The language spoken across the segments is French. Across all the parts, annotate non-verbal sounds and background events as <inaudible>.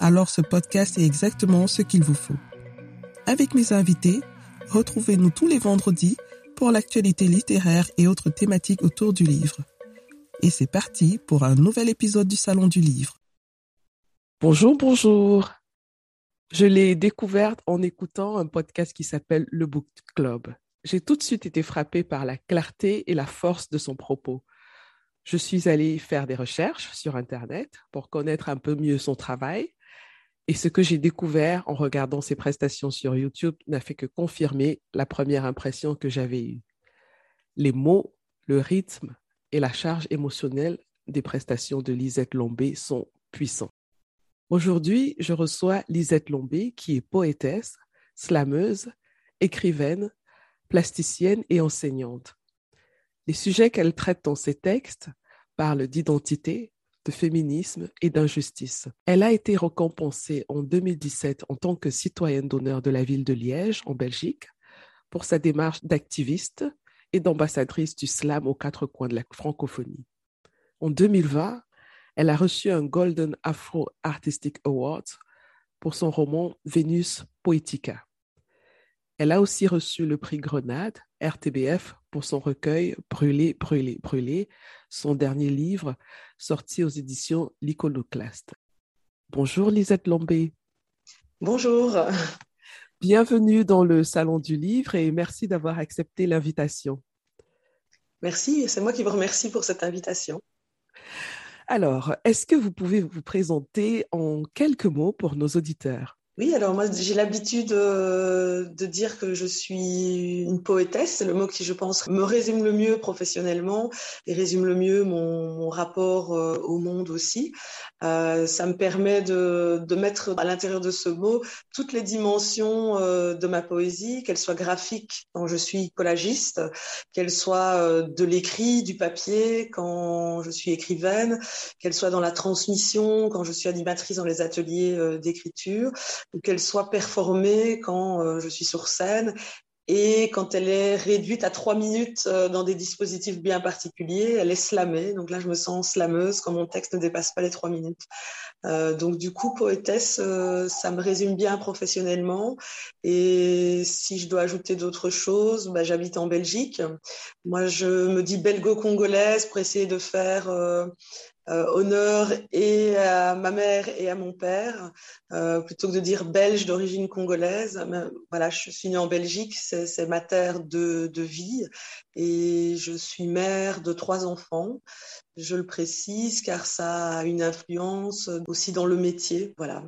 alors ce podcast est exactement ce qu'il vous faut. Avec mes invités, Retrouvez-nous tous les vendredis pour l'actualité littéraire et autres thématiques autour du livre. Et c'est parti pour un nouvel épisode du Salon du Livre. Bonjour, bonjour. Je l'ai découverte en écoutant un podcast qui s'appelle Le Book Club. J'ai tout de suite été frappée par la clarté et la force de son propos. Je suis allée faire des recherches sur Internet pour connaître un peu mieux son travail et ce que j'ai découvert en regardant ses prestations sur YouTube n'a fait que confirmer la première impression que j'avais eue. Les mots, le rythme et la charge émotionnelle des prestations de Lisette Lombé sont puissants. Aujourd'hui, je reçois Lisette Lombé, qui est poétesse, slameuse, écrivaine, plasticienne et enseignante. Les sujets qu'elle traite dans ses textes parlent d'identité, de féminisme et d'injustice. Elle a été récompensée en 2017 en tant que citoyenne d'honneur de la ville de Liège, en Belgique, pour sa démarche d'activiste et d'ambassadrice du slam aux quatre coins de la francophonie. En 2020, elle a reçu un Golden Afro Artistic Award pour son roman Vénus Poetica. Elle a aussi reçu le prix Grenade, RTBF, pour son recueil Brûler, brûler, brûler, son dernier livre sorti aux éditions L'Iconoclaste. Bonjour Lisette Lombé. Bonjour. Bienvenue dans le Salon du Livre et merci d'avoir accepté l'invitation. Merci, c'est moi qui vous remercie pour cette invitation. Alors, est-ce que vous pouvez vous présenter en quelques mots pour nos auditeurs? Oui, alors moi j'ai l'habitude euh, de dire que je suis une poétesse, c'est le mot qui je pense me résume le mieux professionnellement et résume le mieux mon, rapport euh, au monde aussi. Euh, ça me permet de, de mettre à l'intérieur de ce mot toutes les dimensions de ma poésie, qu'elle soit graphique quand je suis collagiste, qu'elle soit de l'écrit, du papier quand je suis écrivaine, qu'elle soit dans la transmission quand je suis animatrice dans les ateliers d'écriture qu'elle soit performée quand euh, je suis sur scène et quand elle est réduite à trois minutes euh, dans des dispositifs bien particuliers, elle est slamée. Donc là, je me sens slameuse quand mon texte ne dépasse pas les trois minutes. Euh, donc du coup, poétesse, ça me résume bien professionnellement. Et si je dois ajouter d'autres choses, bah, j'habite en Belgique. Moi, je me dis belgo-congolaise pour essayer de faire honneur et à ma mère et à mon père, euh, plutôt que de dire belge d'origine congolaise. voilà, je suis née en Belgique, c'est ma terre de, de, vie et je suis mère de trois enfants. Je le précise car ça a une influence aussi dans le métier. Voilà,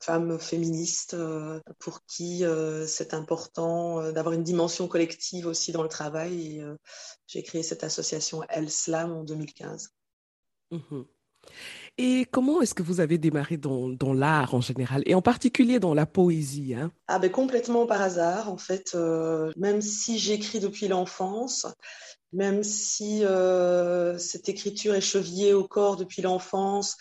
femme féministe euh, pour qui c'est important d'avoir une dimension collective aussi dans le travail. J'ai créé cette association El Slam en 2015. Mhm. Et comment est-ce que vous avez démarré dans, l'art en général, et en particulier dans la poésie hein? Ah ben complètement par hasard, en fait. Euh, même si j'écris depuis l'enfance, même si euh, cette écriture est chevillée au corps depuis l'enfance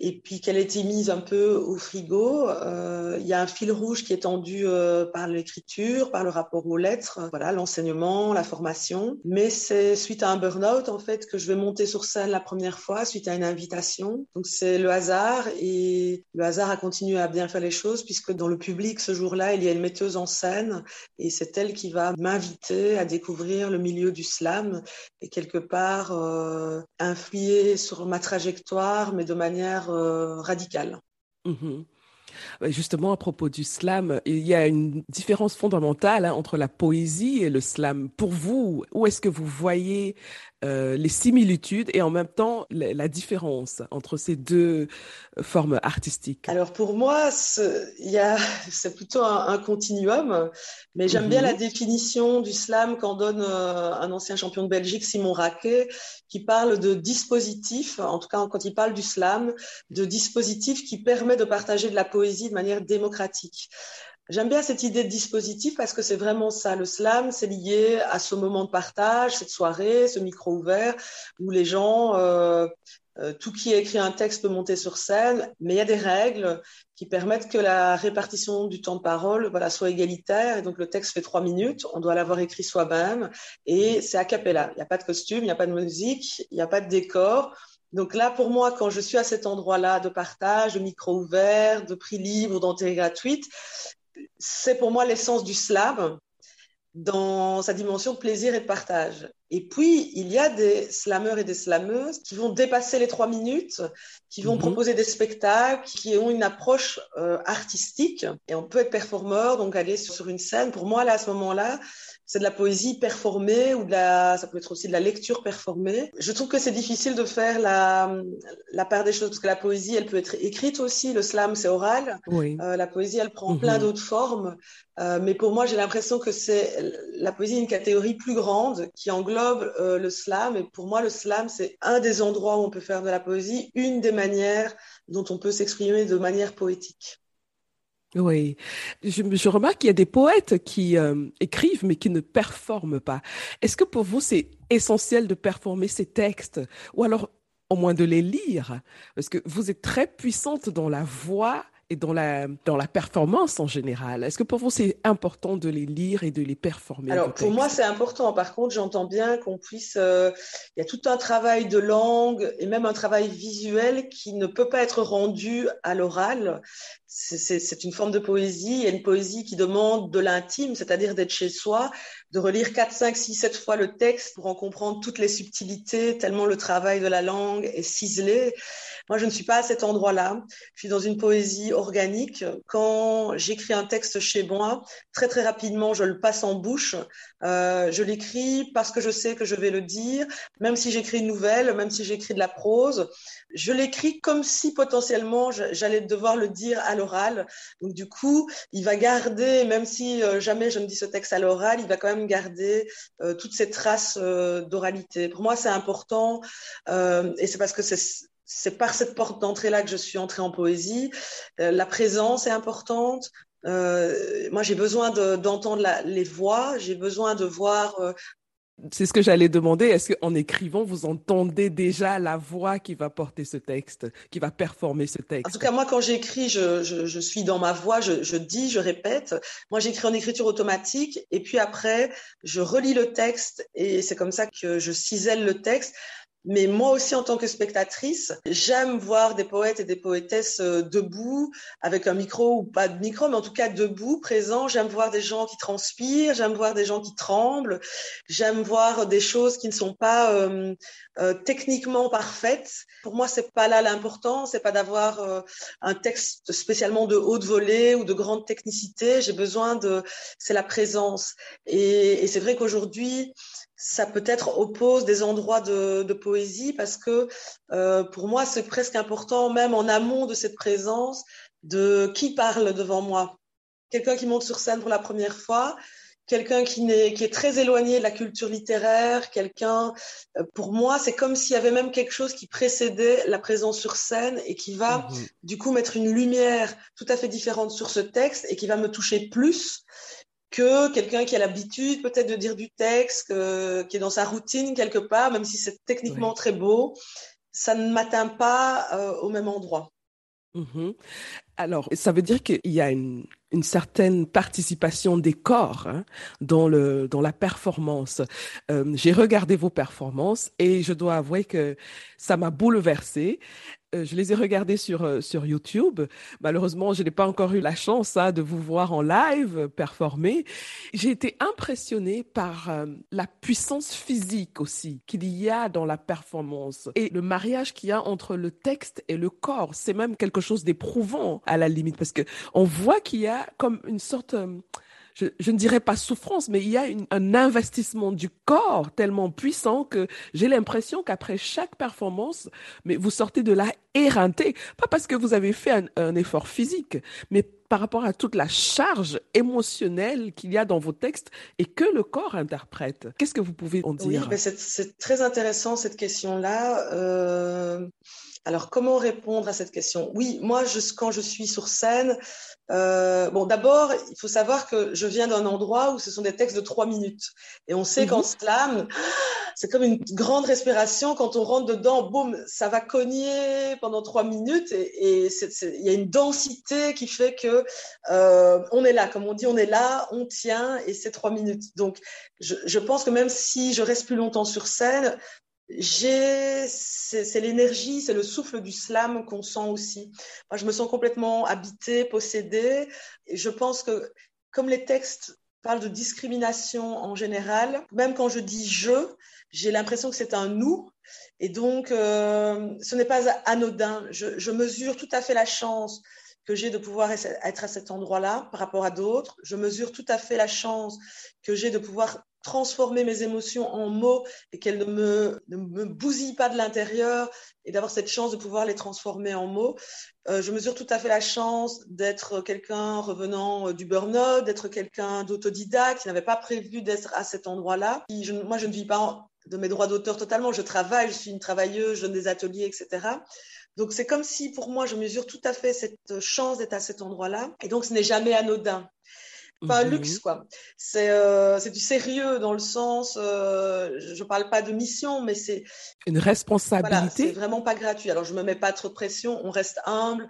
et puis qu'elle a été mise un peu au frigo. Euh, il y a un fil rouge qui est tendu euh, par l'écriture, par le rapport aux lettres, voilà, l'enseignement, la formation. Mais c'est suite à un burn-out en fait que je vais monter sur scène la première fois, suite à une invitation. Donc c'est le hasard et le hasard a continué à bien faire les choses puisque dans le public ce jour-là il y a une metteuse en scène et c'est elle qui va m'inviter à découvrir le milieu du slam et quelque part euh, influer sur ma trajectoire, mais de manière euh, radical. Mhm. Justement, à propos du slam, il y a une différence fondamentale hein, entre la poésie et le slam. Pour vous, où est-ce que vous voyez euh, les similitudes et en même temps la, différence entre ces deux formes artistiques? Alors pour moi, <laughs> c'est plutôt un, continuum, mais j'aime bien la mhm. définition du slam qu'en donne euh, un ancien champion de Belgique, Simon Raquet, qui parle de dispositif, en tout cas quand il parle du slam, de dispositif qui permet de partager de la poésie de manière démocratique. J'aime bien cette idée de dispositif parce que c'est vraiment ça. Le slam, c'est lié à ce moment de partage, cette soirée, ce micro ouvert où les gens, euh, euh, tout qui a écrit un texte peut monter sur scène, mais il y a des règles qui permettent que la répartition du temps de parole soit égalitaire. Et donc le texte fait trois minutes, on doit l'avoir écrit soi-même et c'est a cappella. Il n'y a pas de costume, il n'y a pas de musique, il n'y a pas de décor. Donc là, pour moi, quand je suis à cet endroit-là de partage, de micro ouvert, de prix libre ou d'entrée gratuite, c'est pour moi l'essence du slam dans sa dimension de plaisir et de partage. Et puis, il y a des slameurs et des slameuses qui vont dépasser les trois minutes, qui vont mhm. proposer des spectacles, qui ont une approche euh, artistique. Et on peut être performeur, donc aller sur une scène. Pour moi, là, à ce moment-là, c'est de la poésie performée ou de la, ça peut être aussi de la lecture performée. Je trouve que c'est difficile de faire la, la part des choses parce que la poésie, elle peut être écrite aussi. Le slam, c'est oral. Oui. Euh, la poésie, elle prend plein mhm. d'autres formes. Euh, mais pour moi, j'ai l'impression que c'est la poésie une catégorie plus grande qui englobe euh, le slam. Et pour moi, le slam, c'est un des endroits où on peut faire de la poésie, une des manières dont on peut s'exprimer de manière poétique. Oui, je, remarque qu'il y a des poètes qui euh, écrivent mais qui ne performent pas. Est-ce que pour vous c'est essentiel de performer ces textes ou alors au moins de les lire? Parce que vous êtes très puissante dans la voix et dans la, dans la performance en général. Est-ce que pour vous, c'est important de les lire et de les performer Alors, pour moi, c'est important. Par contre, j'entends bien qu'on puisse... Euh, il y a tout un travail de langue et même un travail visuel qui ne peut pas être rendu à l'oral. C'est une forme de poésie et une poésie qui demande de l'intime, c'est-à-dire d'être chez soi, de relire 4, 5, 6, 7 fois le texte pour en comprendre toutes les subtilités, tellement le travail de la langue est ciselé. Moi, je ne suis pas à cet endroit-là. Je suis dans une poésie organique. Quand j'écris un texte chez moi, très très rapidement, je le passe en bouche. Euh, je l'écris parce que je sais que je vais le dire. Même si j'écris une nouvelle, même si j'écris de la prose, je l'écris comme si potentiellement j'allais devoir le dire à l'oral. Donc du coup, il va garder, même si euh, jamais je ne dis ce texte à l'oral, il va quand même garder euh, toutes ces traces d'oralité. Pour moi, c'est important et c'est parce que c'est c'est par cette porte d'entrée-là que je suis entrée en poésie. Euh, la présence est importante. Euh, moi, j'ai besoin d'entendre les voix, j'ai besoin de voir. Euh, c'est ce que j'allais demander. Est-ce qu'en écrivant, vous entendez déjà la voix qui va porter ce texte, qui va performer ce texte En tout cas, moi, quand j'écris, je, je, suis dans ma voix, je, je dis, je répète. Moi, j'écris en écriture automatique et puis après, je relis le texte et c'est comme ça que je cisèle le texte. Mais moi aussi, en tant que spectatrice, j'aime voir des poètes et des poétesses euh, debout, avec un micro ou pas de micro, mais en tout cas debout, présents. J'aime voir des gens qui transpirent, j'aime voir des gens qui tremblent, j'aime voir des choses qui ne sont pas euh, euh, techniquement parfaites. Pour moi, c'est pas là l'important, c'est pas d'avoir euh, un texte spécialement de haute volée ou de grande technicité. J'ai besoin de, c'est la présence. Et, et c'est vrai qu'aujourd'hui, ça peut-être oppose des endroits de, de poésie parce que euh, pour moi, c'est presque important, même en amont de cette présence, de qui parle devant moi. Quelqu'un qui monte sur scène pour la première fois, quelqu'un qui, est, qui est très éloigné de la culture littéraire, quelqu'un, euh, pour moi, c'est comme s'il y avait même quelque chose qui précédait la présence sur scène et qui va, mmh du coup, mettre une lumière tout à fait différente sur ce texte et qui va me toucher plus que quelqu'un qui a l'habitude peut-être de dire du texte, qui est dans sa routine quelque part, même si c'est techniquement très beau, ça ne m'atteint pas euh, au même endroit. Mmh Alors, ça veut dire qu'il y a une, une certaine participation des corps hein, dans le dans la performance. Euh, j'ai regardé vos performances et je dois avouer que ça m'a bouleversée. Euh, je les ai regardés sur euh, sur YouTube. Malheureusement, je n'ai pas encore eu la chance hein, de vous voir en live performer. J'ai été impressionnée par la puissance physique aussi qu'il y a dans la performance et le mariage qu'il y a entre le texte et le corps. C'est même quelque chose d'éprouvant à la limite parce que on voit qu'il y a comme une sorte, je, ne dirais pas souffrance, mais il y a un investissement du corps tellement puissant que j'ai l'impression qu'après chaque performance, mais vous sortez de là éreinté, pas parce que vous avez fait un, effort physique, mais par rapport à toute la charge émotionnelle qu'il y a dans vos textes et que le corps interprète. Qu'est-ce que vous pouvez en dire? Oui, c'est très intéressant cette question-là. Euh, Alors, comment répondre à cette question? Oui, moi, je, quand je suis sur scène, euh, bon, d'abord, il faut savoir que je viens d'un endroit où ce sont des textes de trois minutes. Et on sait qu'en mhm. slam, c'est comme une grande respiration. Quand on rentre dedans, boum, ça va cogner pendant trois minutes. Et il y a une densité qui fait que euh, on est là. Comme on dit, on est là, on tient, et c'est trois minutes. Donc, je, je pense que même si je reste plus longtemps sur scène, c'est l'énergie, c'est le souffle du slam qu'on sent aussi. Je me sens complètement habitée, possédée. Et je pense que comme les textes parlent de discrimination en général, même quand je dis je, j'ai l'impression que c'est un nous. Et donc, euh, ce n'est pas anodin. Je mesure tout à fait la chance que j'ai de pouvoir être à cet endroit-là par rapport à d'autres. Je mesure tout à fait la chance que j'ai de pouvoir transformer mes émotions en mots et qu'elles ne me, ne me bousillent pas de l'intérieur et d'avoir cette chance de pouvoir les transformer en mots. Euh, je mesure tout à fait la chance d'être quelqu'un revenant euh, du burn-out, d'être quelqu'un d'autodidacte qui n'avait pas prévu d'être à cet endroit-là. moi, je ne vis pas de mes droits d'auteur totalement. Je travaille, je suis une travailleuse, je donne des ateliers, etc. Donc c'est comme si pour moi, je mesure tout à fait cette chance d'être à cet endroit-là. Et donc ce n'est jamais anodin pas mhm. luxe quoi. C'est euh, du sérieux dans le sens, euh, je parle pas de mission, mais c'est une responsabilité. Voilà, c'est vraiment pas gratuit. Alors je me mets pas trop de pression, on reste humble.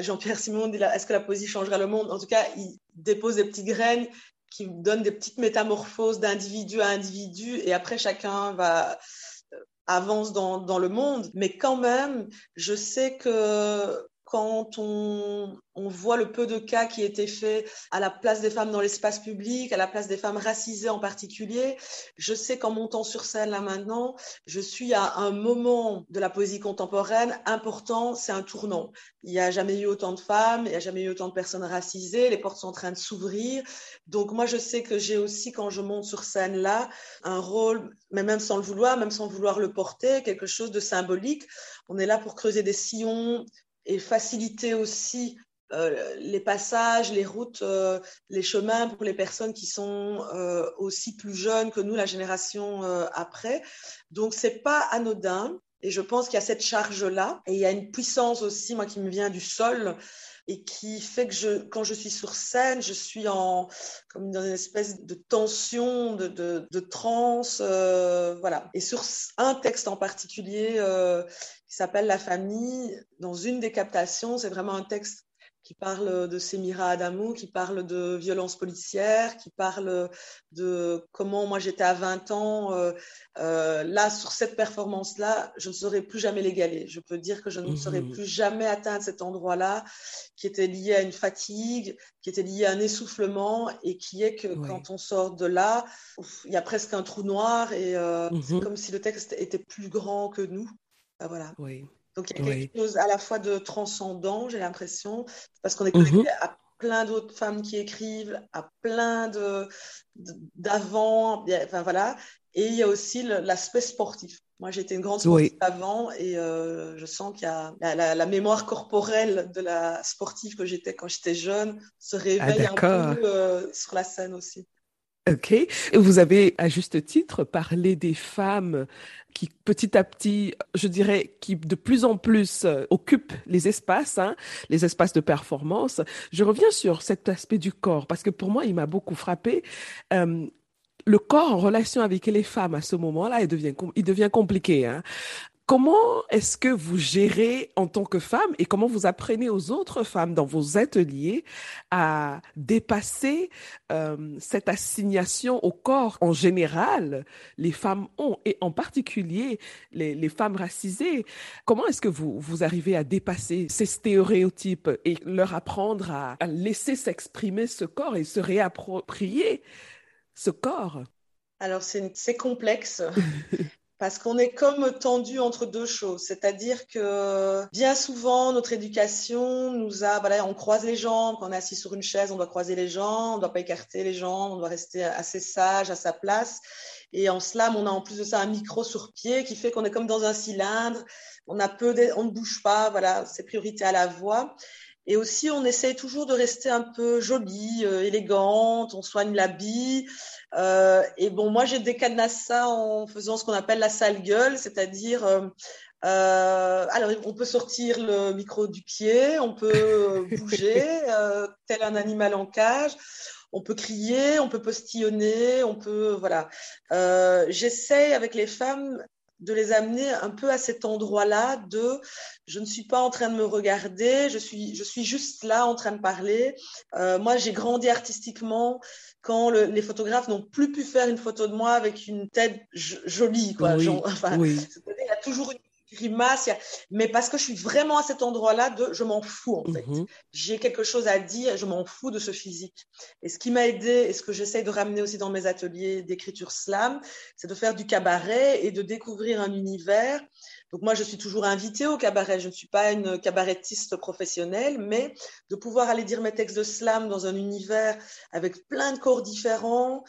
Jean-Pierre Simon dit est-ce que la poésie changera le monde? En tout cas, il dépose des petites graines qui donnent des petites métamorphoses d'individu à individu, et après chacun va euh, avance dans, dans le monde. Mais quand même, je sais que quand on, voit le peu de cas qui étaient faits à la place des femmes dans l'espace public, à la place des femmes racisées en particulier. Je sais qu'en montant sur scène là maintenant, je suis à un moment de la poésie contemporaine important, c'est un tournant. Il n'y a jamais eu autant de femmes, il n'y a jamais eu autant de personnes racisées, les portes sont en train de s'ouvrir. Donc moi, je sais que j'ai aussi, quand je monte sur scène là, un rôle, mais même sans le vouloir, même sans vouloir le porter, quelque chose de symbolique. On est là pour creuser des sillons, et faciliter aussi euh, les passages, les routes, euh, les chemins pour les personnes qui sont euh, aussi plus jeunes que nous, la génération après. Donc c'est pas anodin. Et je pense qu'il y a cette charge-là. Et il y a une puissance aussi, moi, qui me vient du sol et qui fait que je, quand je suis sur scène, je suis en, comme dans une espèce de tension, de, de, de transe, voilà. Et sur un texte en particulier, qui s'appelle La famille. Dans une des captations, c'est vraiment un texte qui parle de Semira Adamou, qui parle de violence policière, qui parle de comment moi j'étais à 20 ans. Euh, euh, là, sur cette performance-là, je ne saurais plus jamais l'égaler. Je peux dire que je ne saurais mmh. plus jamais atteindre cet endroit-là qui était lié à une fatigue, qui était lié à un essoufflement et qui est que quand on sort de là, il y a presque un trou noir et euh, c'est mmh comme si le texte était plus grand que nous. Bah, voilà. Oui. Donc il y a quelque chose à la fois de transcendant, j'ai l'impression, parce qu'on est connecté mhm. à plein d'autres femmes qui écrivent, à plein de d'avant, enfin voilà. Et il y a aussi l'aspect sportif. Moi, j'étais une grande sportive avant et euh, je sens qu'il y a la, mémoire corporelle de la sportive que j'étais quand j'étais jeune se ah, réveille un peu euh, sur la scène aussi. Ok. Vous avez à juste titre parlé des femmes qui petit à petit, je dirais, qui de plus en plus euh, occupent les espaces, hein, les espaces de performance. Je reviens sur cet aspect du corps parce que pour moi, il m'a beaucoup frappé. Euh, le corps en relation avec les femmes à ce moment-là, il devient, il devient compliqué. Hein. Comment est-ce que vous gérez en tant que femme et comment vous apprenez aux autres femmes dans vos ateliers à dépasser euh, cette assignation au corps? En général les femmes ont et en particulier les, les femmes racisées Comment est-ce que vous, vous arrivez à dépasser ces stéréotypes et leur apprendre à, à laisser s'exprimer ce corps et se réapproprier ce corps? Alors c'est complexe <laughs> parce qu'on est comme tendu entre deux choses. C'est-à-dire que bien souvent, notre éducation nous a, voilà, on croise les jambes, quand on est assis sur une chaise, on doit croiser les jambes, on ne doit pas écarter les jambes, on doit rester assez sage à sa place. Et en slam, on a en plus de ça un micro sur pied qui fait qu'on est comme dans un cylindre. On a peu, on ne bouge pas. Voilà, c'est priorité à la voix. Et aussi, on essaye toujours de rester un peu jolie, euh, élégante, on soigne l'habit. Euh, et bon, moi, j'ai décadenassé ça en faisant ce qu'on appelle la sale gueule, c'est-à-dire euh, alors, on peut sortir le micro du pied, on peut <laughs> bouger, tel un animal en cage on peut crier, on peut postillonner, on peut voilà. Euh, J'essaie avec les femmes de les amener un peu à cet endroit-là de je ne suis pas en train de me regarder, je suis, je suis juste là en train de parler. Euh, moi, j'ai grandi artistiquement quand les photographes n'ont plus pu faire une photo de moi avec une tête jolie. Quoi. Oui, <laughs> enfin, Il y a toujours une grimace, mais parce que je suis vraiment à cet endroit-là de je m'en fous en fait. Mhm. J'ai quelque chose à dire, je m'en fous de ce physique. Et ce qui m'a aidé et ce que j'essaye de ramener aussi dans mes ateliers d'écriture slam, c'est de faire du cabaret et de découvrir un univers. Donc moi, je suis toujours invitée au cabaret. Je ne suis pas une cabarettiste professionnelle, mais de pouvoir aller dire mes textes de slam dans un univers avec plein de corps différents,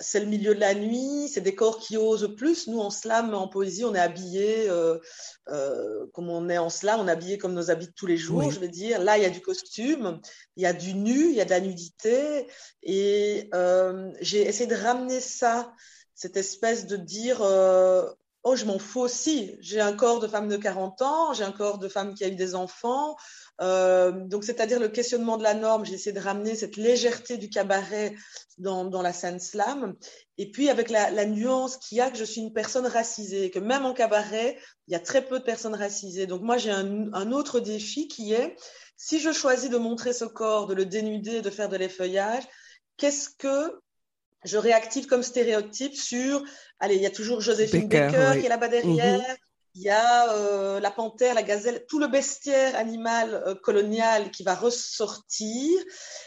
c'est le milieu de la nuit, c'est des corps qui osent plus. Nous, en slam, en poésie, on est habillé euh, euh, comme on est en slam, on est habillé comme nos habits de tous les jours, je veux dire. Là, il y a du costume, il y a du nu, il y a de la nudité. Et euh, j'ai essayé de ramener ça, cette espèce de dire Oh, je m'en fous aussi. J'ai un corps de femme de 40 ans, j'ai un corps de femme qui a eu des enfants. Euh, donc, c'est-à-dire le questionnement de la norme. J'ai essayé de ramener cette légèreté du cabaret dans, dans la scène slam. Et puis, avec la, la nuance qu'il y a que je suis une personne racisée, que même en cabaret, il y a très peu de personnes racisées. Donc, moi, j'ai un, un autre défi qui est, si je choisis de montrer ce corps, de le dénuder, de faire de l'effeuillage, qu'est-ce que je réactive comme stéréotype sur, allez, il y a toujours Joséphine Baker, qui est là-bas derrière, mhm. Il y a euh, la panthère, la gazelle, tout le bestiaire animal euh, colonial qui va ressortir.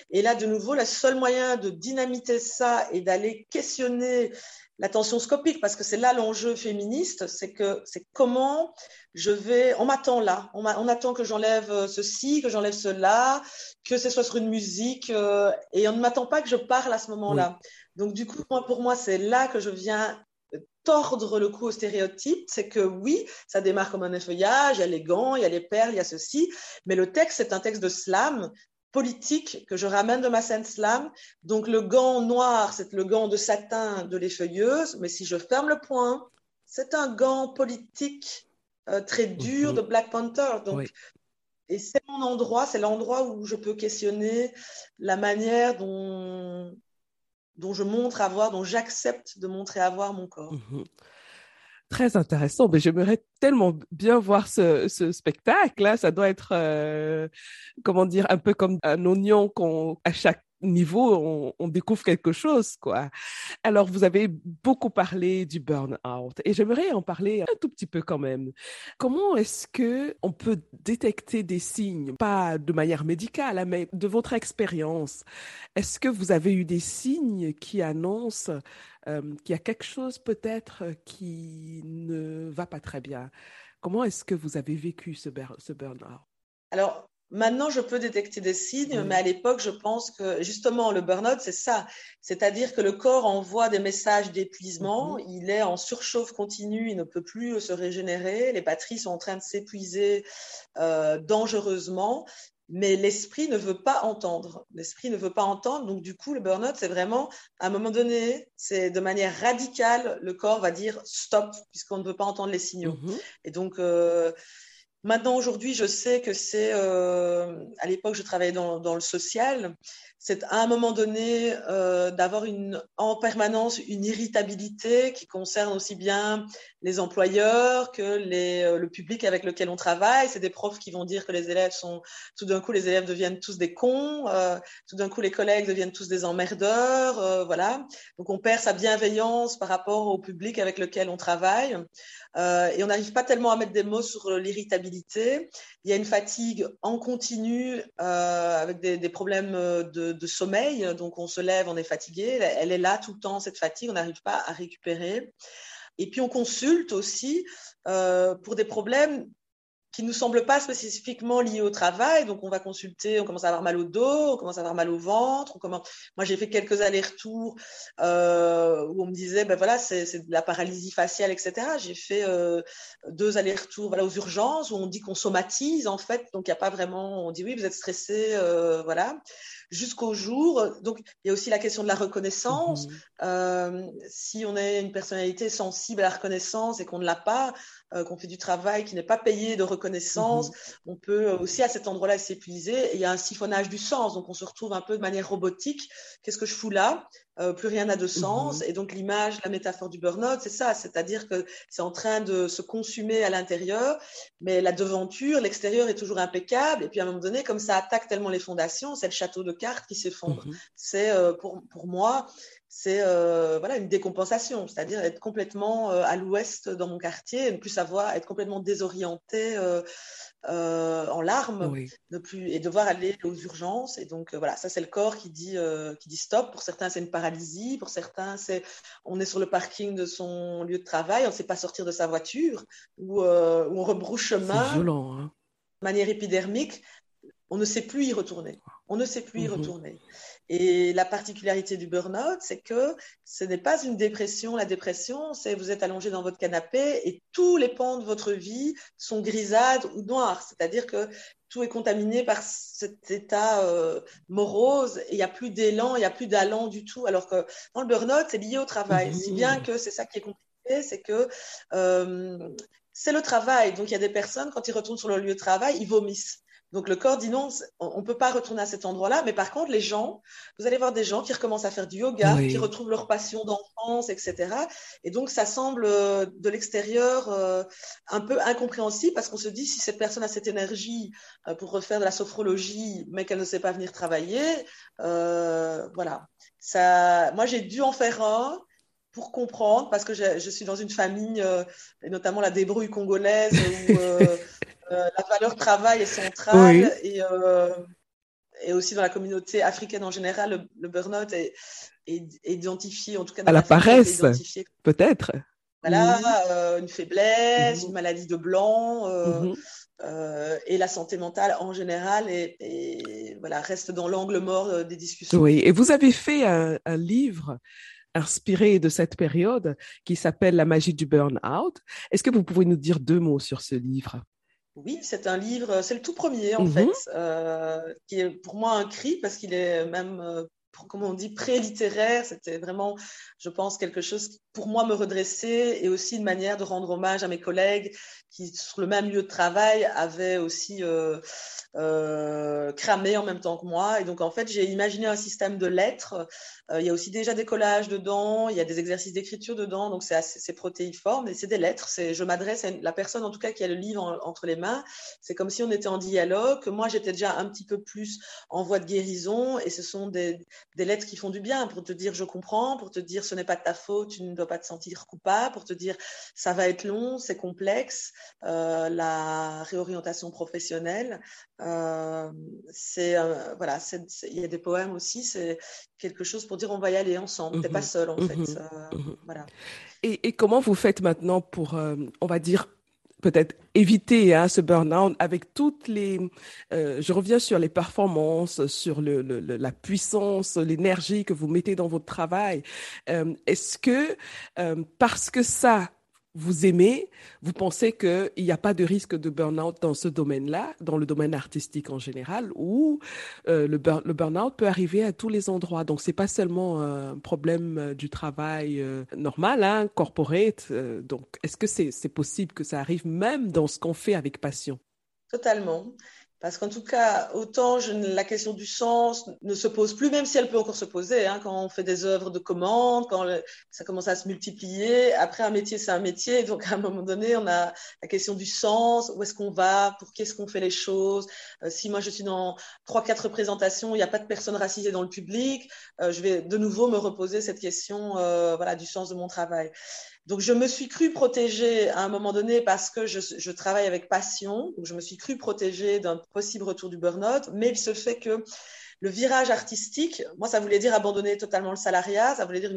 Et là, de nouveau, le seul moyen de dynamiter ça et d'aller questionner l'attention scopique, parce que c'est là l'enjeu féministe, c'est que c'est comment je vais, on m'attend là, on, on, attend que j'enlève euh, ceci, que j'enlève cela, que ce soit sur une musique, et on ne m'attend pas que je parle à ce moment-là. Donc, du coup, moi, pour moi, c'est là que je viens tordre le cou au stéréotype, c'est que oui, ça démarre comme un effeuillage, il y a les gants, il y a les perles, il y a ceci, mais le texte, c'est un texte de slam politique que je ramène de ma scène slam. Donc le gant noir, c'est le gant de satin de l'effeuilleuse, mais si je ferme le point, c'est un gant politique euh, très dur mhm. de Black Panther. Donc, Et c'est mon endroit, c'est l'endroit où je peux questionner la manière dont dont je montre avoir, dont j'accepte de montrer avoir mon corps. Mhm. Très intéressant, mais j'aimerais tellement bien voir ce, spectacle. Là, ça doit être, euh, comment dire, un peu comme un oignon qu'on à chaque niveau, on, découvre quelque chose, quoi. Alors, vous avez beaucoup parlé du burn-out et j'aimerais en parler un tout petit peu quand même. Comment est-ce que on peut détecter des signes, pas de manière médicale, hein, mais de votre expérience? Est-ce que vous avez eu des signes qui annoncent euh, qu'il y a quelque chose peut-être qui ne va pas très bien? Comment est-ce que vous avez vécu ce, ce burn-out? Alors, Maintenant, je peux détecter des signes, mais à l'époque, je pense que justement, le burn-out, c'est ça. C'est-à-dire que le corps envoie des messages d'épuisement, mhm. il est en surchauffe continue, il ne peut plus se régénérer, les batteries sont en train de s'épuiser euh, dangereusement, mais l'esprit ne veut pas entendre. L'esprit ne veut pas entendre, donc du coup, le burn-out, c'est vraiment, à un moment donné, c'est de manière radicale, le corps va dire stop, puisqu'on ne veut pas entendre les signaux. Mhm. Et donc, euh, Maintenant, aujourd'hui, je sais que c'est, euh, à l'époque, je travaillais dans, dans, le social, c'est à un moment donné euh, d'avoir en permanence une irritabilité qui concerne aussi bien les employeurs que euh, le public avec lequel on travaille. C'est des profs qui vont dire que les élèves sont, tout d'un coup, les élèves deviennent tous des cons, euh, tout d'un coup, les collègues deviennent tous des emmerdeurs, voilà. Donc, on perd sa bienveillance par rapport au public avec lequel on travaille. Et on n'arrive pas tellement à mettre des mots sur l'irritabilité. Il y a une fatigue en continu avec des problèmes de de, sommeil. Donc, on se lève, on est fatigué. Elle est là tout le temps, cette fatigue. On n'arrive pas à récupérer. Et puis, on consulte aussi euh, pour des problèmes qui nous semblent pas spécifiquement liés au travail. Donc, on va consulter, on commence à avoir mal au dos, on commence à avoir mal au ventre. On commence... Moi, j'ai fait quelques allers-retours euh, où on me disait, ben voilà, c'est de la paralysie faciale, etc. J'ai fait euh, deux allers-retours voilà, aux urgences où on dit qu'on somatise, en fait. Donc, il n'y a pas vraiment, on dit oui, vous êtes stressé, euh, voilà. jusqu'au jour. Donc, il y a aussi la question de la reconnaissance. Euh, si on est une personnalité sensible à la reconnaissance et qu'on ne l'a pas, euh, qu'on fait du travail qui n'est pas payé de reconnaissance, mhm. on peut aussi à cet endroit-là s'épuiser. Il y a un siphonnage du sens, donc on se retrouve un peu de manière robotique. Qu'est-ce que je fous là? Euh, Plus rien n'a de sens. Mhm. Et donc l'image, la métaphore du burn-out, c'est ça, c'est-à-dire que c'est en train de se consumer à l'intérieur, mais la devanture, l'extérieur est toujours impeccable. Et puis à un moment donné, comme ça attaque tellement les fondations, c'est le château de cartes qui s'effondre. Mhm. C'est euh, pour, pour moi, c'est euh, voilà une décompensation, c'est-à-dire être complètement à l'ouest dans mon quartier, et ne plus savoir, être complètement désorienté euh, en larmes, ne plus et devoir aller aux urgences. Et donc voilà, ça c'est le corps qui dit qui dit stop. Pour certains c'est une paralysie, pour certains c'est on est sur le parking de son lieu de travail, on ne sait pas sortir de sa voiture ou, on rebrouche chemin. Violent, hein. De manière épidermique, on ne sait plus y retourner. On ne sait plus y mhm. retourner. Et la particularité du burn-out, c'est que ce n'est pas une dépression. La dépression, c'est vous êtes allongé dans votre canapé et tous les pans de votre vie sont grisades ou noirs. C'est-à-dire que tout est contaminé par cet état euh, morose et il n'y a plus d'élan, il n'y a plus d'allant du tout. Alors que dans le burn-out, c'est lié au travail. Si bien que c'est ça qui est compliqué, c'est que euh, c'est le travail. Donc il y a des personnes, quand ils retournent sur leur lieu de travail, ils vomissent. Donc le corps dit non, on ne peut pas retourner à cet endroit-là. Mais par contre, les gens, vous allez voir des gens qui recommencent à faire du yoga, qui retrouvent leur passion d'enfance, etc. Et donc ça semble euh, de l'extérieur euh, un peu incompréhensible parce qu'on se dit si cette personne a cette énergie euh, pour refaire de la sophrologie, mais qu'elle ne sait pas venir travailler, voilà. Ça, moi j'ai dû en faire un pour comprendre, parce que je, suis dans une famille, et notamment la débrouille congolaise, où Euh, <laughs> la valeur travail est centrale et, euh, et aussi dans la communauté africaine en général, le, burn-out est, identifié, en tout cas à la paresse, peut-être. Voilà, euh, une faiblesse, mhm. une maladie de blanc. Mhm. et la santé mentale en général et, voilà, reste dans l'angle mort des discussions. Oui, et vous avez fait un, un livre inspiré de cette période qui s'appelle La magie du burn-out. Est-ce que vous pouvez nous dire deux mots sur ce livre? Oui, c'est un livre, c'est le tout premier en fait, mhm. euh, qui est pour moi un cri parce qu'il est même, euh, comment on dit, pré-littéraire. C'était vraiment, je pense, quelque chose qui pour moi me redresser et aussi une manière de rendre hommage à mes collègues qui, sur le même lieu de travail, avaient aussi euh, euh, cramé en même temps que moi. Et donc, en fait, j'ai imaginé un système de lettres. Euh, il y a aussi déjà des collages dedans, il y a des exercices d'écriture dedans, donc c'est assez protéiforme. Et c'est des lettres. Je m'adresse à la personne, en tout cas, qui a le livre entre les mains. C'est comme si on était en dialogue, moi, j'étais déjà un petit peu plus en voie de guérison. Et ce sont des lettres qui font du bien pour te dire je comprends, pour te dire ce n'est pas de ta faute, tu ne dois pas te sentir coupable, pour te dire ça va être long, c'est complexe. Euh, la réorientation professionnelle, euh, c'est euh, voilà, il y a des poèmes aussi, c'est quelque chose pour dire on va y aller ensemble. T'es pas mhm. seul en fait. Mhm. Mhm. Voilà. Et, et, comment vous faites maintenant pour, on va dire, peut-être éviter hein, ce burn-out avec toutes les... Euh, je reviens sur les performances, sur le, le, la puissance, l'énergie que vous mettez dans votre travail. Euh, Est-ce que euh, parce que ça, vous aimez, vous pensez qu'il n'y a pas de risque de burn-out dans ce domaine-là, dans le domaine artistique en général, où euh, le, burn-out peut arriver à tous les endroits. Donc, c'est pas seulement un problème euh, du travail euh, normal, hein, corporate. donc, est-ce que c'est possible que ça arrive même dans ce qu'on fait avec passion? Totalement. Parce qu'en tout cas, autant je, la question du sens ne se pose plus, même si elle peut encore se poser, hein, quand on fait des œuvres de commande, quand ça commence à se multiplier. Après, un métier, c'est un métier. <laughs> Donc, à un moment donné, on a la question du sens. Où est-ce qu'on va? Pour qu'est-ce qu'on fait les choses? Euh, Si moi, je suis dans trois, quatre représentations, il n'y a pas de personnes racisées dans le public, euh, je vais de nouveau me reposer cette question euh, voilà, du sens de mon travail. Donc, je me suis cru protégée à un moment donné parce que je, travaille avec passion. Donc, je me suis cru protégée d'un possible retour du burn-out. Mais il se fait que le virage artistique, moi, ça voulait dire abandonner totalement le salariat. Ça voulait dire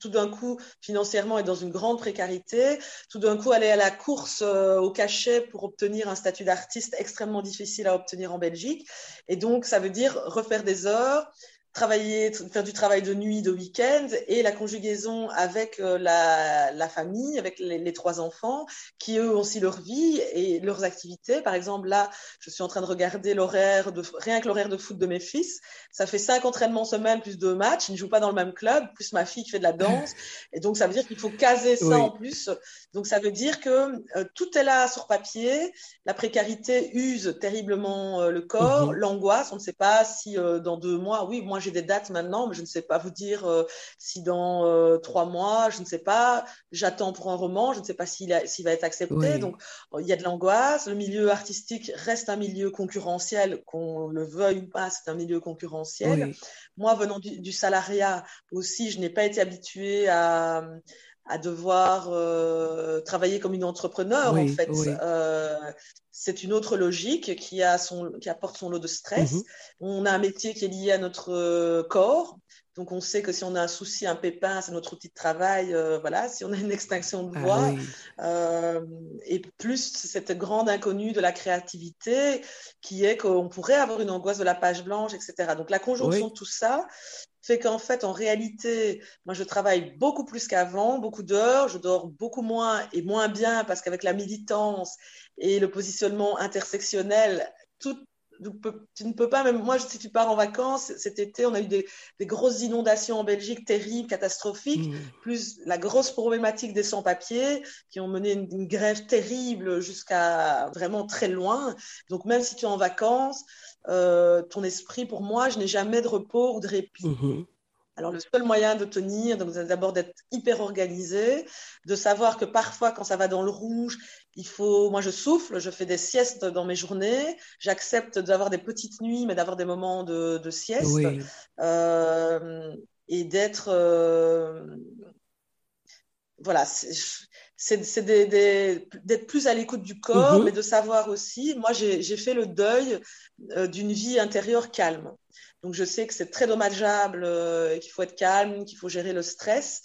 tout d'un coup, financièrement, être dans une grande précarité. Tout d'un coup, aller à la course euh, au cachet pour obtenir un statut d'artiste extrêmement difficile à obtenir en Belgique. Et donc, ça veut dire refaire des heures, travailler, faire du travail de nuit, de week-end, et la conjugaison avec euh, la, la, famille, avec les, les, trois enfants, qui eux ont aussi leur vie et leurs activités. Par exemple, là, je suis en train de regarder l'horaire de rien que l'horaire de foot de mes fils. Ça fait cinq entraînements semaine plus deux matchs. Ils ne jouent pas dans le même club, plus ma fille qui fait de la danse, <laughs> et donc ça veut dire qu'il faut caser ça en plus. Donc ça veut dire que euh, tout est là sur papier. La précarité use terriblement euh, le corps, mm-hmm. l'angoisse. On ne sait pas si dans deux mois, oui, moi j'ai des dates maintenant, mais je ne sais pas vous dire euh, si dans euh, trois mois, je ne sais pas. J'attends pour un roman, je ne sais pas s'il va être accepté. Donc, il y a de l'angoisse. Le milieu artistique reste un milieu concurrentiel, qu'on le veuille ou pas, c'est un milieu concurrentiel. Moi, venant du, salariat aussi, je n'ai pas été habituée à à devoir euh, travailler comme une entrepreneur en fait. Euh, c'est une autre logique qui, a son, qui apporte son lot de stress. Mhm. On a un métier qui est lié à notre euh, corps. Donc, on sait que si on a un souci, un pépin, c'est notre outil de travail. Euh, voilà, si on a une extinction de ah voix, et plus cette grande inconnue de la créativité, qui est qu'on pourrait avoir une angoisse de la page blanche, etc. Donc, la conjonction de tout ça fait qu'en fait, en réalité, moi, je travaille beaucoup plus qu'avant, beaucoup d'heures, je dors beaucoup moins et moins bien parce qu'avec la militance et le positionnement intersectionnel, tout, tu ne peux pas, même moi, si tu pars en vacances, cet été, on a eu des, grosses inondations en Belgique, terribles, catastrophiques, mmh. plus la grosse problématique des sans-papiers qui ont mené une, grève terrible jusqu'à vraiment très loin. Donc, même si tu es en vacances, euh, ton esprit, pour moi, je n'ai jamais de repos ou de répit. Mmh. Alors, le seul moyen de tenir, donc d'abord d'être hyper organisé, de savoir que parfois, quand ça va dans le rouge, il faut, moi, je souffle, je fais des siestes dans mes journées, j'accepte d'avoir des petites nuits, mais d'avoir des moments de, sieste, euh, et d'être, euh, voilà, c'est d'être plus à l'écoute du corps, mm-hmm. mais de savoir aussi, moi, j'ai fait le deuil euh, d'une vie intérieure calme. Donc je sais que c'est très dommageable, euh, qu'il faut être calme, qu'il faut gérer le stress,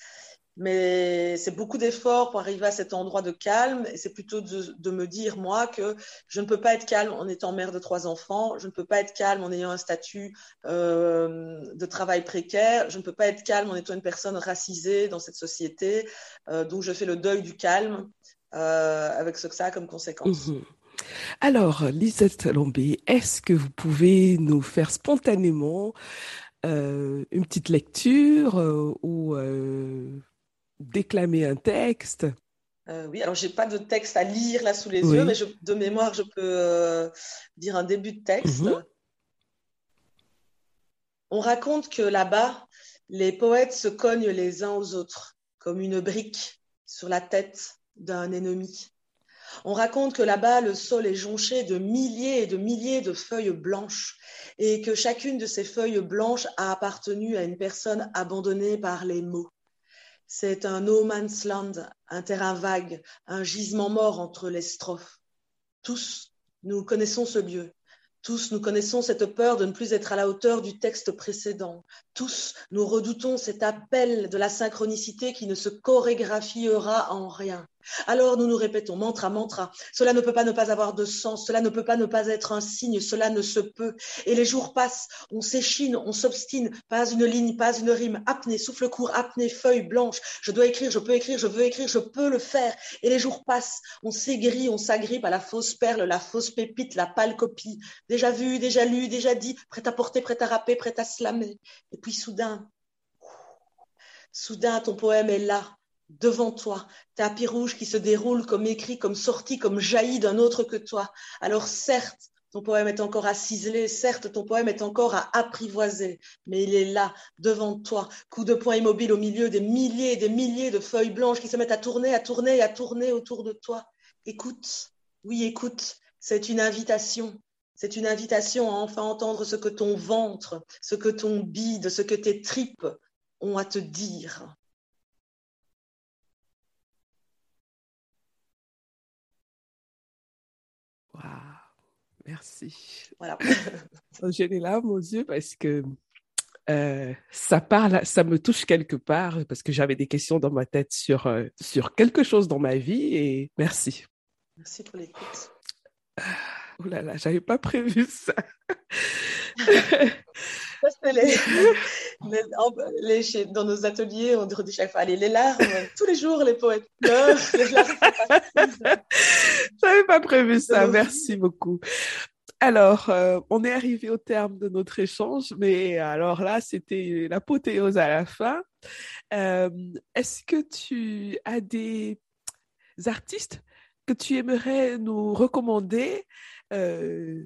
mais c'est beaucoup d'efforts pour arriver à cet endroit de calme. Et c'est plutôt de, me dire, moi, que je ne peux pas être calme en étant mère de trois enfants, je ne peux pas être calme en ayant un statut euh, de travail précaire, je ne peux pas être calme en étant une personne racisée dans cette société. Euh, donc je fais le deuil du calme avec ce que ça a comme conséquence. Mmh alors, Lisette Lombé, est-ce que vous pouvez nous faire spontanément euh, une petite lecture euh, ou euh, déclamer un texte oui, alors j'ai pas de texte à lire là sous les yeux, mais de mémoire, je peux dire un début de texte. Mhm. On raconte que là-bas, les poètes se cognent les uns aux autres, comme une brique sur la tête d'un ennemi. On raconte que là-bas, le sol est jonché de milliers et de milliers de feuilles blanches et que chacune de ces feuilles blanches a appartenu à une personne abandonnée par les mots. C'est un no man's land, un terrain vague, un gisement mort entre les strophes. Tous, nous connaissons ce lieu, tous, nous connaissons cette peur de ne plus être à la hauteur du texte précédent. Tous, nous redoutons cet appel de la synchronicité qui ne se chorégraphiera en rien. Alors nous nous répétons mantra, mantra. Cela ne peut pas ne pas avoir de sens, cela ne peut pas ne pas être un signe, cela ne se peut. Et les jours passent, on s'échine, on s'obstine, pas une ligne, pas une rime, apnée, souffle court, apnée, feuille blanche. Je dois écrire, je peux écrire, je veux écrire, je peux le faire. Et les jours passent, on s'aigrit, on s'agrippe à la fausse perle, la fausse pépite, la pâle copie. Déjà vu, déjà lu, déjà dit, prêt à porter, prêt à rapper, prêt à slammer. Et puis soudain, soudain, ton poème est là devant toi, tapis rouge qui se déroule comme écrit, comme sorti, comme jailli d'un autre que toi. Alors certes, ton poème est encore à ciseler, certes, ton poème est encore à apprivoiser, mais il est là, devant toi, coup de poing immobile au milieu des milliers des milliers de feuilles blanches qui se mettent à tourner, à tourner à tourner autour de toi. Écoute, oui, écoute, c'est une invitation. C'est une invitation à enfin entendre ce que ton ventre, ce que ton bide, ce que tes tripes ont à te dire. Merci. Voilà. <laughs> J'ai les larmes aux yeux parce que euh, ça parle, ça me touche quelque part parce que j'avais des questions dans ma tête sur, euh, sur quelque chose dans ma vie et merci. Merci pour l'écoute. Oh là là, j'avais pas prévu ça. <laughs> <laughs> dans nos ateliers, on dit chaque fois, allez, les larmes, tous les jours, les poètes pleurent. <laughs> J'avais pas prévu ça, merci beaucoup. Alors, euh, on est arrivé au terme de notre échange, mais alors là, c'était l'apothéose à la fin. Euh, est-ce que tu as des artistes que tu aimerais nous recommander euh,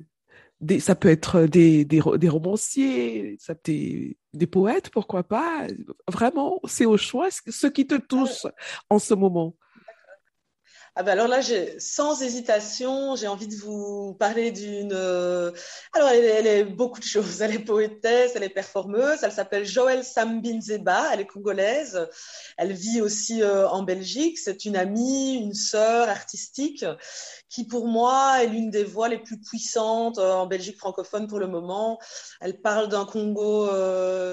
ça peut être des, romanciers, des, poètes, pourquoi pas. Vraiment, c'est au choix ce qui te touche en ce moment. Ah ben alors là, sans hésitation, j'ai envie de vous parler d'une. Euh, alors, elle, est beaucoup de choses. Elle est poétesse, elle est performeuse. Elle s'appelle Joël Sambinzeba. Elle est congolaise. Elle vit aussi euh, en Belgique. C'est une amie, une sœur artistique qui, pour moi, est l'une des voix les plus puissantes euh, en Belgique francophone pour le moment. Elle parle d'un Congo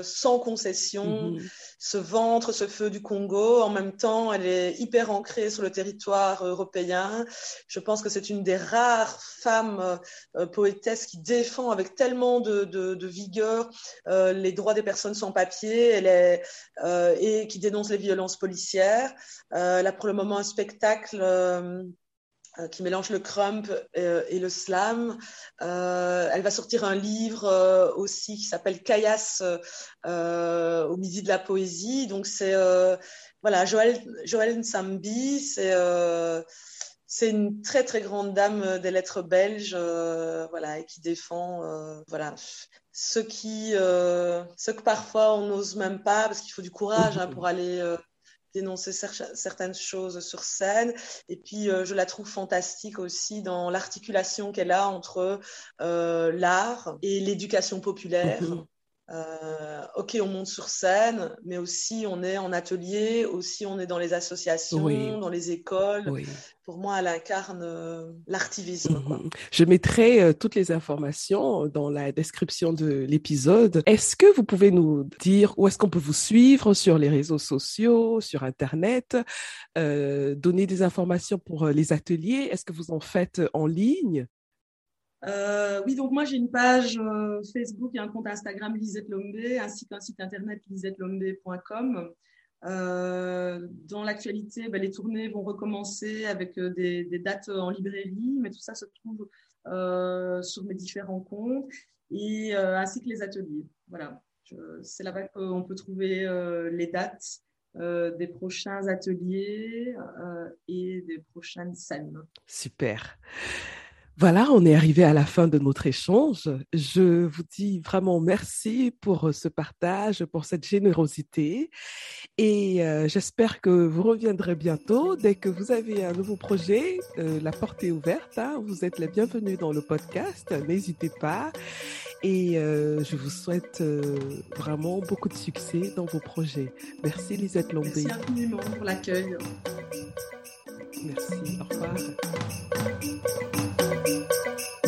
sans concession. Mm-hmm. Ce ventre, ce feu du Congo. En même temps, elle est hyper ancrée sur le territoire européen. Je pense que c'est une des rares femmes euh, euh, poétesses qui défend avec tellement de, vigueur euh, les droits des personnes sans papier elle est, et qui dénonce les violences policières. elle a pour le moment un spectacle qui mélange le crump et le slam. elle va sortir un livre aussi qui s'appelle Caillasse au midi de la poésie. Donc c'est voilà, Joël, Joël Nsambi, c'est euh, c'est une très très grande dame des lettres belges, euh, voilà, et qui défend, euh, voilà, ce qui, ce que parfois on n'ose même pas, parce qu'il faut du courage hein, pour aller dénoncer certaines choses sur scène. Et puis, je la trouve fantastique aussi dans l'articulation qu'elle a entre l'art et l'éducation populaire. Mhm. Euh, ok, on monte sur scène, mais aussi on est en atelier, aussi on est dans les associations, dans les écoles. Pour moi, elle incarne euh, l'artivisme. Mhm. Je mettrai euh, toutes les informations dans la description de l'épisode. Est-ce que vous pouvez nous dire où est-ce qu'on peut vous suivre sur les réseaux sociaux, sur Internet, donner des informations pour les ateliers? Est-ce que vous en faites en ligne? Euh, oui, donc moi j'ai une page euh, Facebook et un compte Instagram Lisette Lombé, ainsi qu'un site internet lisettelombé.com. Euh, dans l'actualité, ben, les tournées vont recommencer avec des, dates en librairie, mais tout ça se trouve sur mes différents comptes, et ainsi que les ateliers. Voilà, c'est là-bas qu'on peut trouver les dates des prochains ateliers et des prochaines scènes. Super. Voilà, on est arrivé à la fin de notre échange. Je vous dis vraiment merci pour euh, ce partage, pour cette générosité. Et euh, j'espère que vous reviendrez bientôt. Dès que vous avez un nouveau projet, euh, la porte est ouverte. Hein. Vous êtes les bienvenus dans le podcast. N'hésitez pas. Et je vous souhaite vraiment beaucoup de succès dans vos projets. Merci Lisette Lombé. Merci infiniment pour l'accueil. Merci. Au revoir.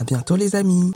À bientôt les amis.